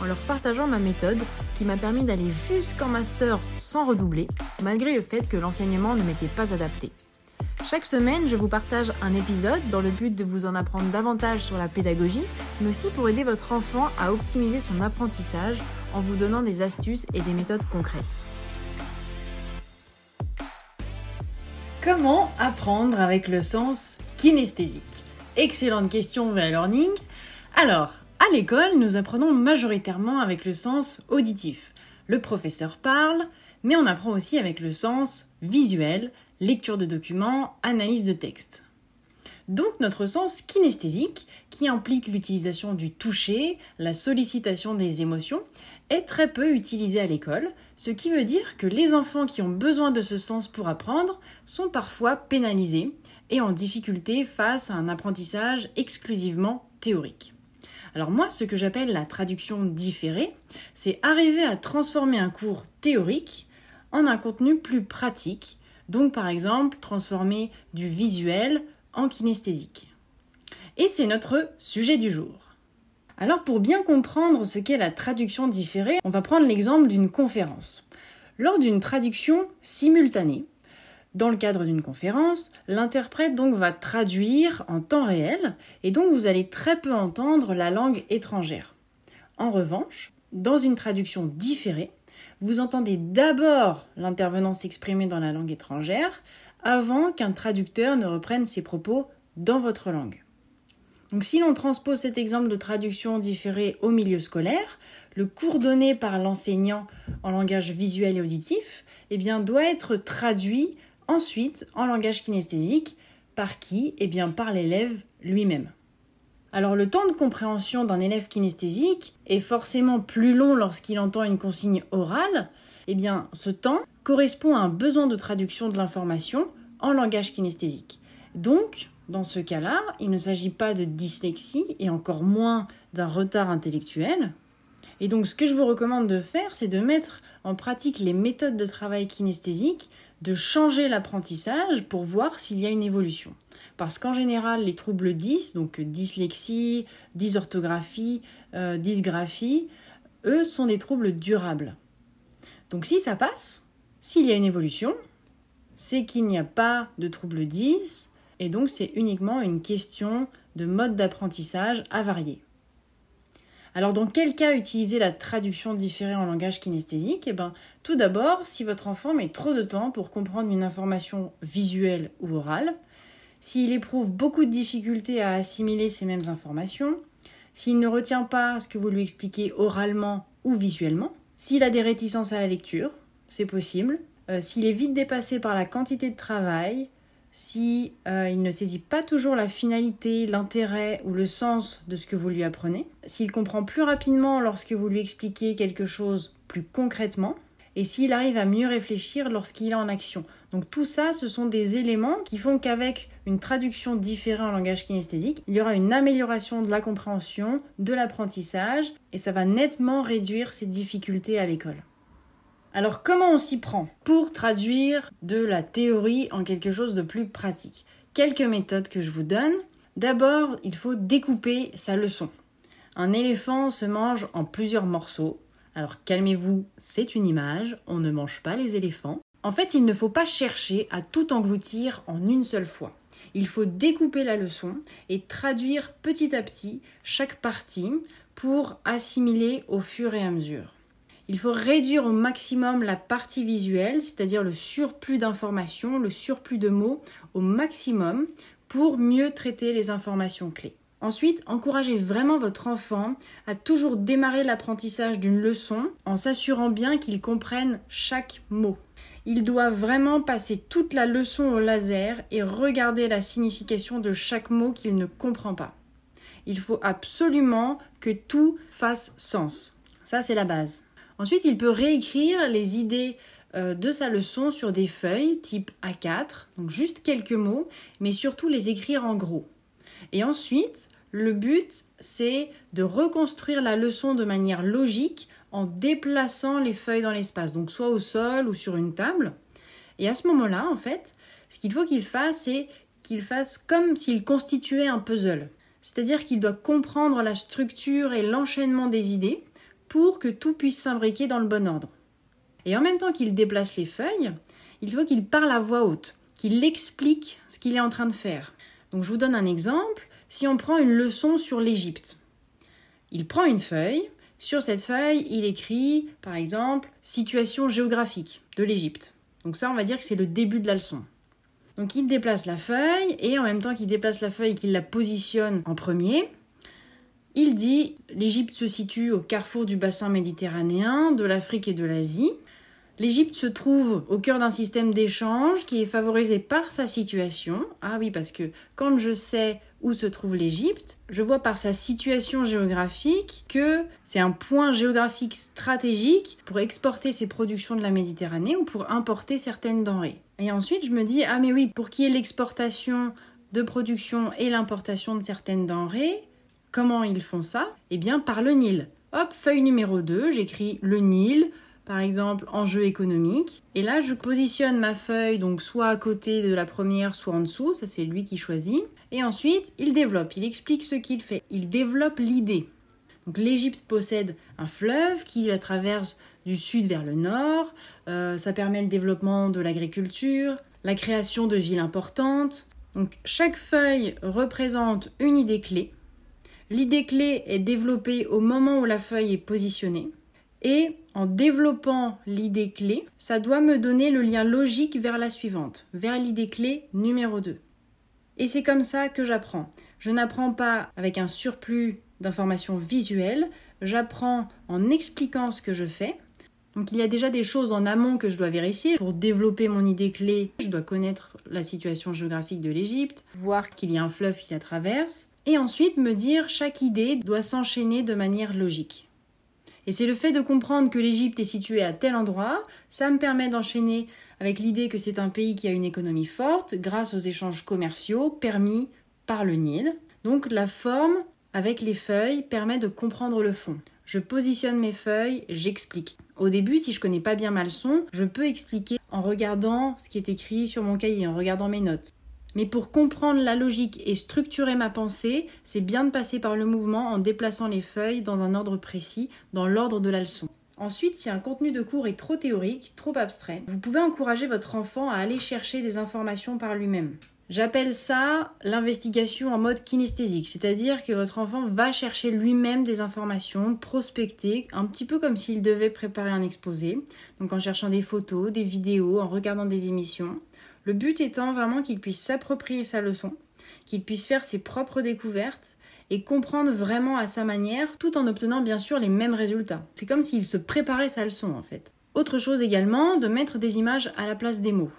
en leur partageant ma méthode qui m'a permis d'aller jusqu'en master sans redoubler, malgré le fait que l'enseignement ne m'était pas adapté. Chaque semaine, je vous partage un épisode dans le but de vous en apprendre davantage sur la pédagogie, mais aussi pour aider votre enfant à optimiser son apprentissage en vous donnant des astuces et des méthodes concrètes. Comment apprendre avec le sens kinesthésique? Excellente question vers learning. Alors, à l'école, nous apprenons majoritairement avec le sens auditif. Le professeur parle, mais on apprend aussi avec le sens visuel, lecture de documents, analyse de texte. Donc notre sens kinesthésique, qui implique l'utilisation du toucher, la sollicitation des émotions, est très peu utilisé à l'école, ce qui veut dire que les enfants qui ont besoin de ce sens pour apprendre sont parfois pénalisés et en difficulté face à un apprentissage exclusivement théorique. Alors moi, ce que j'appelle la traduction différée, c'est arriver à transformer un cours théorique en un contenu plus pratique, donc par exemple transformer du visuel en kinesthésique. Et c'est notre sujet du jour. Alors pour bien comprendre ce qu'est la traduction différée, on va prendre l'exemple d'une conférence. Lors d'une traduction simultanée, dans le cadre d'une conférence, l'interprète donc va traduire en temps réel et donc vous allez très peu entendre la langue étrangère. En revanche, dans une traduction différée, vous entendez d'abord l'intervenant s'exprimer dans la langue étrangère avant qu'un traducteur ne reprenne ses propos dans votre langue. Donc si l'on transpose cet exemple de traduction différée au milieu scolaire, le cours donné par l'enseignant en langage visuel et auditif eh bien, doit être traduit ensuite en langage kinesthésique par qui Eh bien par l'élève lui-même. Alors le temps de compréhension d'un élève kinesthésique est forcément plus long lorsqu'il entend une consigne orale. Eh bien ce temps correspond à un besoin de traduction de l'information en langage kinesthésique. Donc, dans ce cas-là, il ne s'agit pas de dyslexie et encore moins d'un retard intellectuel. Et donc ce que je vous recommande de faire, c'est de mettre en pratique les méthodes de travail kinesthésique, de changer l'apprentissage pour voir s'il y a une évolution. Parce qu'en général, les troubles 10, donc dyslexie, dysorthographie, euh, dysgraphie, eux sont des troubles durables. Donc si ça passe, s'il y a une évolution, c'est qu'il n'y a pas de trouble 10, et donc c'est uniquement une question de mode d'apprentissage à varier. Alors dans quel cas utiliser la traduction différée en langage kinesthésique? Eh bien tout d'abord, si votre enfant met trop de temps pour comprendre une information visuelle ou orale, s'il éprouve beaucoup de difficultés à assimiler ces mêmes informations, s'il ne retient pas ce que vous lui expliquez oralement ou visuellement, s'il a des réticences à la lecture, c'est possible, euh, s'il est vite dépassé par la quantité de travail, si euh, il ne saisit pas toujours la finalité, l'intérêt ou le sens de ce que vous lui apprenez, s'il comprend plus rapidement lorsque vous lui expliquez quelque chose plus concrètement, et s'il arrive à mieux réfléchir lorsqu'il est en action. Donc tout ça, ce sont des éléments qui font qu'avec une traduction différée en langage kinesthésique, il y aura une amélioration de la compréhension, de l'apprentissage, et ça va nettement réduire ses difficultés à l'école. Alors comment on s'y prend pour traduire de la théorie en quelque chose de plus pratique? Quelques méthodes que je vous donne. D'abord, il faut découper sa leçon. Un éléphant se mange en plusieurs morceaux. Alors calmez-vous, c'est une image, on ne mange pas les éléphants. En fait, il ne faut pas chercher à tout engloutir en une seule fois. Il faut découper la leçon et traduire petit à petit chaque partie pour assimiler au fur et à mesure. Il faut réduire au maximum la partie visuelle, c'est-à-dire le surplus d'informations, le surplus de mots au maximum pour mieux traiter les informations clés. Ensuite, encouragez vraiment votre enfant à toujours démarrer l'apprentissage d'une leçon en s'assurant bien qu'il comprenne chaque mot. Il doit vraiment passer toute la leçon au laser et regarder la signification de chaque mot qu'il ne comprend pas. Il faut absolument que tout fasse sens. Ça, c'est la base. Ensuite, il peut réécrire les idées euh, de sa leçon sur des feuilles type A4, donc juste quelques mots, mais surtout les écrire en gros. Et ensuite, le but, c'est de reconstruire la leçon de manière logique en déplaçant les feuilles dans l'espace, donc soit au sol ou sur une table. Et à ce moment-là, en fait, ce qu'il faut qu'il fasse, c'est qu'il fasse comme s'il constituait un puzzle. C'est-à-dire qu'il doit comprendre la structure et l'enchaînement des idées pour que tout puisse s'imbriquer dans le bon ordre. Et en même temps qu'il déplace les feuilles, il faut qu'il parle à voix haute, qu'il explique ce qu'il est en train de faire. Donc je vous donne un exemple. Si on prend une leçon sur l'Égypte, il prend une feuille. Sur cette feuille, il écrit, par exemple, situation géographique de l'Égypte. Donc ça, on va dire que c'est le début de la leçon. Donc il déplace la feuille et en même temps qu'il déplace la feuille qu'il la positionne en premier, il dit l'Égypte se situe au carrefour du bassin méditerranéen, de l'Afrique et de l'Asie. L'Égypte se trouve au cœur d'un système d'échange qui est favorisé par sa situation. Ah oui, parce que quand je sais où se trouve l'Égypte, je vois par sa situation géographique que c'est un point géographique stratégique pour exporter ses productions de la Méditerranée ou pour importer certaines denrées. Et ensuite, je me dis, ah mais oui, pour qui est l'exportation de production et l'importation de certaines denrées, comment ils font ça Eh bien, par le Nil. Hop, feuille numéro 2, j'écris le Nil, par exemple enjeu économique. Et là, je positionne ma feuille donc soit à côté de la première, soit en dessous. Ça, c'est lui qui choisit. Et ensuite, il développe, il explique ce qu'il fait. Il développe l'idée. Donc l'Égypte possède un fleuve qui la traverse du sud vers le nord. Euh, ça permet le développement de l'agriculture, la création de villes importantes. Donc chaque feuille représente une idée clé. L'idée clé est développée au moment où la feuille est positionnée. Et en développant l'idée clé, ça doit me donner le lien logique vers la suivante, vers l'idée clé numéro 2. Et c'est comme ça que j'apprends. Je n'apprends pas avec un surplus d'informations visuelles, j'apprends en expliquant ce que je fais. Donc il y a déjà des choses en amont que je dois vérifier. Pour développer mon idée clé, je dois connaître la situation géographique de l'Égypte, voir qu'il y a un fleuve qui la traverse, et ensuite me dire chaque idée doit s'enchaîner de manière logique. Et c'est le fait de comprendre que l'Égypte est située à tel endroit, ça me permet d'enchaîner avec l'idée que c'est un pays qui a une économie forte grâce aux échanges commerciaux permis par le Nil. Donc la forme avec les feuilles permet de comprendre le fond. Je positionne mes feuilles, j'explique. Au début, si je connais pas bien ma leçon, je peux expliquer en regardant ce qui est écrit sur mon cahier, en regardant mes notes. Mais pour comprendre la logique et structurer ma pensée, c'est bien de passer par le mouvement en déplaçant les feuilles dans un ordre précis, dans l'ordre de la leçon. Ensuite, si un contenu de cours est trop théorique, trop abstrait, vous pouvez encourager votre enfant à aller chercher des informations par lui-même. J'appelle ça l'investigation en mode kinesthésique, c'est-à-dire que votre enfant va chercher lui-même des informations, prospecter, un petit peu comme s'il devait préparer un exposé, donc en cherchant des photos, des vidéos, en regardant des émissions. Le but étant vraiment qu'il puisse s'approprier sa leçon, qu'il puisse faire ses propres découvertes et comprendre vraiment à sa manière, tout en obtenant bien sûr les mêmes résultats. C'est comme s'il se préparait sa leçon en fait. Autre chose également, de mettre des images à la place des mots.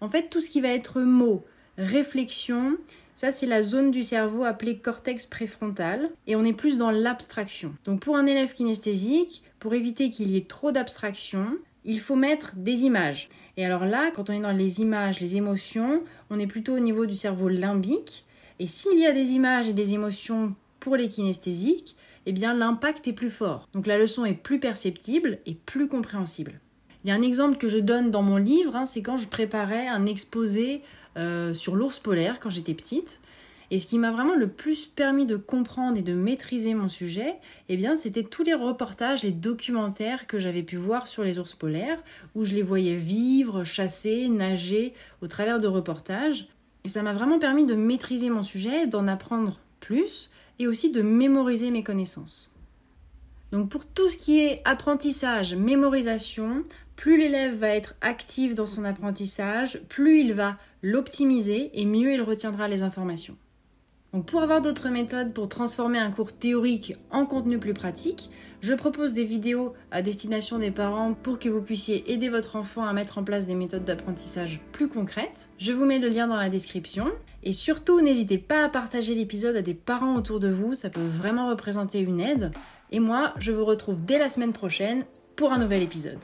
En fait, tout ce qui va être mots, réflexion, ça c'est la zone du cerveau appelée cortex préfrontal et on est plus dans l'abstraction. Donc pour un élève kinesthésique, pour éviter qu'il y ait trop d'abstraction, il faut mettre des images. Et alors là, quand on est dans les images, les émotions, on est plutôt au niveau du cerveau limbique. Et s'il y a des images et des émotions pour les kinesthésiques, eh bien l'impact est plus fort. Donc la leçon est plus perceptible et plus compréhensible. Il y a un exemple que je donne dans mon livre, hein, c'est quand je préparais un exposé euh, sur l'ours polaire quand j'étais petite. Et ce qui m'a vraiment le plus permis de comprendre et de maîtriser mon sujet, eh bien, c'était tous les reportages, les documentaires que j'avais pu voir sur les ours polaires, où je les voyais vivre, chasser, nager au travers de reportages. Et ça m'a vraiment permis de maîtriser mon sujet, d'en apprendre plus et aussi de mémoriser mes connaissances. Donc pour tout ce qui est apprentissage, mémorisation, plus l'élève va être actif dans son apprentissage, plus il va l'optimiser et mieux il retiendra les informations pour avoir d'autres méthodes pour transformer un cours théorique en contenu plus pratique, je propose des vidéos à destination des parents pour que vous puissiez aider votre enfant à mettre en place des méthodes d'apprentissage plus concrètes. Je vous mets le lien dans la description. Et surtout, n'hésitez pas à partager l'épisode à des parents autour de vous, ça peut vraiment représenter une aide. Et moi, je vous retrouve dès la semaine prochaine pour un nouvel épisode.